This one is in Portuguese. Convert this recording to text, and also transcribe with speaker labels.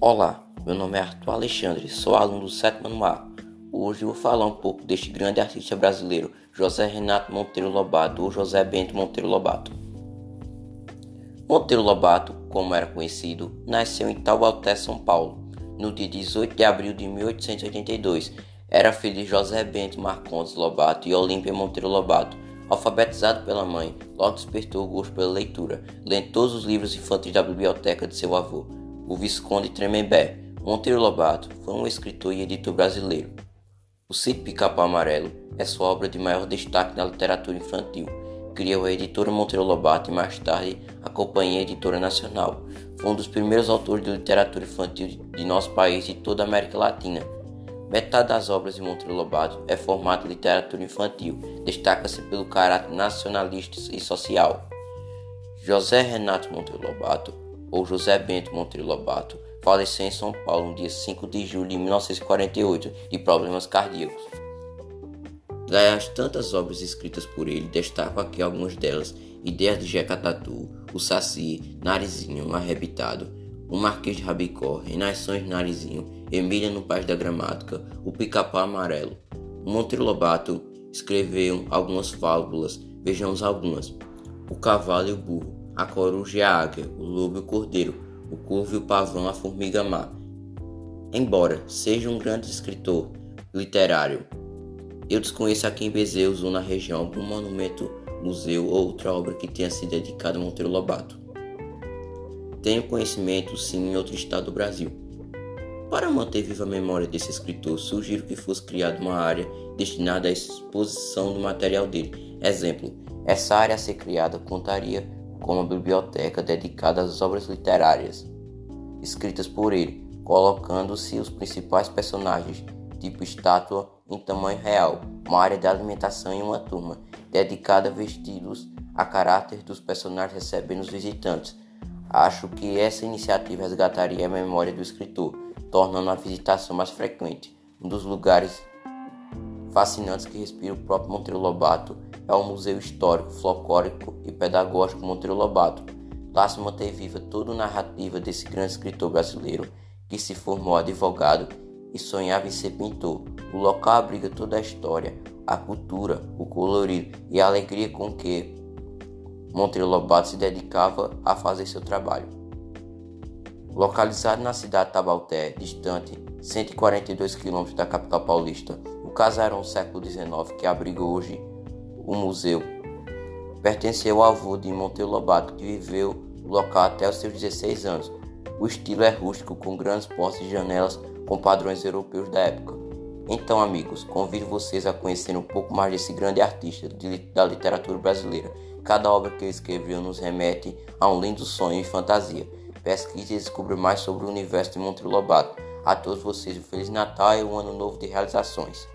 Speaker 1: Olá, meu nome é Arthur Alexandre, sou aluno do sétimo ano A. Hoje vou falar um pouco deste grande artista brasileiro, José Renato Monteiro Lobato ou José Bento Monteiro Lobato. Monteiro Lobato, como era conhecido, nasceu em Taubaté, São Paulo, no dia 18 de abril de 1882. Era filho de José Bento Marcondes Lobato e Olímpia Monteiro Lobato. Alfabetizado pela mãe, logo despertou o gosto pela leitura, lendo todos os livros infantis da biblioteca de seu avô o Visconde Tremembé. Monteiro Lobato foi um escritor e editor brasileiro. O Sítio Pica-Pau Amarelo é sua obra de maior destaque na literatura infantil. Criou a editora Monteiro Lobato e mais tarde a Companhia Editora Nacional. Foi um dos primeiros autores de literatura infantil de nosso país e toda a América Latina. Metade das obras de Monteiro Lobato é formato de literatura infantil, destaca-se pelo caráter nacionalista e social. José Renato Monteiro Lobato ou José Bento Monteiro Lobato, faleceu em São Paulo no dia 5 de julho de 1948 de problemas cardíacos. Das tantas obras escritas por ele, destaco aqui algumas delas: Ideias de Jeca Tatu, O Saci, Narizinho, Arrebitado, O Marquês de Rabicó, Renações de Narizinho, Emília no País da Gramática, O Pica-Pau Amarelo. Monteiro Lobato escreveu algumas fábulas, vejamos algumas: O Cavalo e o Burro, a coruja e a águia, o lobo e o cordeiro, o corvo e o pavão, a formiga má. Embora seja um grande escritor literário, eu desconheço a quem Bezerra usou na região algum monumento, museu ou outra obra que tenha sido dedicada a Monteiro Lobato. Tenho conhecimento, sim, em outro estado do Brasil. Para manter viva a memória desse escritor, sugiro que fosse criada uma área destinada à exposição do material dele. Exemplo, essa área a ser criada contaria com uma biblioteca dedicada às obras literárias escritas por ele, colocando-se os principais personagens, tipo estátua em tamanho real, uma área de alimentação e uma turma, dedicada a vestidos a caráter dos personagens recebendo os visitantes. Acho que essa iniciativa resgataria a memória do escritor, tornando a visitação mais frequente. Um dos lugares fascinantes que respira o próprio Monteiro Lobato é o Museu Histórico, Folclórico e Pedagógico Monteiro Lobato. Lá se mantém viva toda a narrativa desse grande escritor brasileiro que se formou advogado e sonhava em ser pintor. O local abriga toda a história, a cultura, o colorido e a alegria com que Monteiro Lobato se dedicava a fazer seu trabalho. Localizado na cidade de Tabalté, distante 142 quilômetros da capital paulista, casarão século XIX que abriga hoje o museu. Pertenceu ao avô de Monteiro Lobato, que viveu no local até os seus 16 anos. O estilo é rústico, com grandes portas e janelas com padrões europeus da época. Então, amigos, convido vocês a conhecer um pouco mais desse grande artista de, da literatura brasileira. Cada obra que ele escreveu nos remete a um lindo sonho e fantasia. Pesquise e descubra mais sobre o universo de Monteiro Lobato. A todos vocês um Feliz Natal e um Ano Novo de realizações.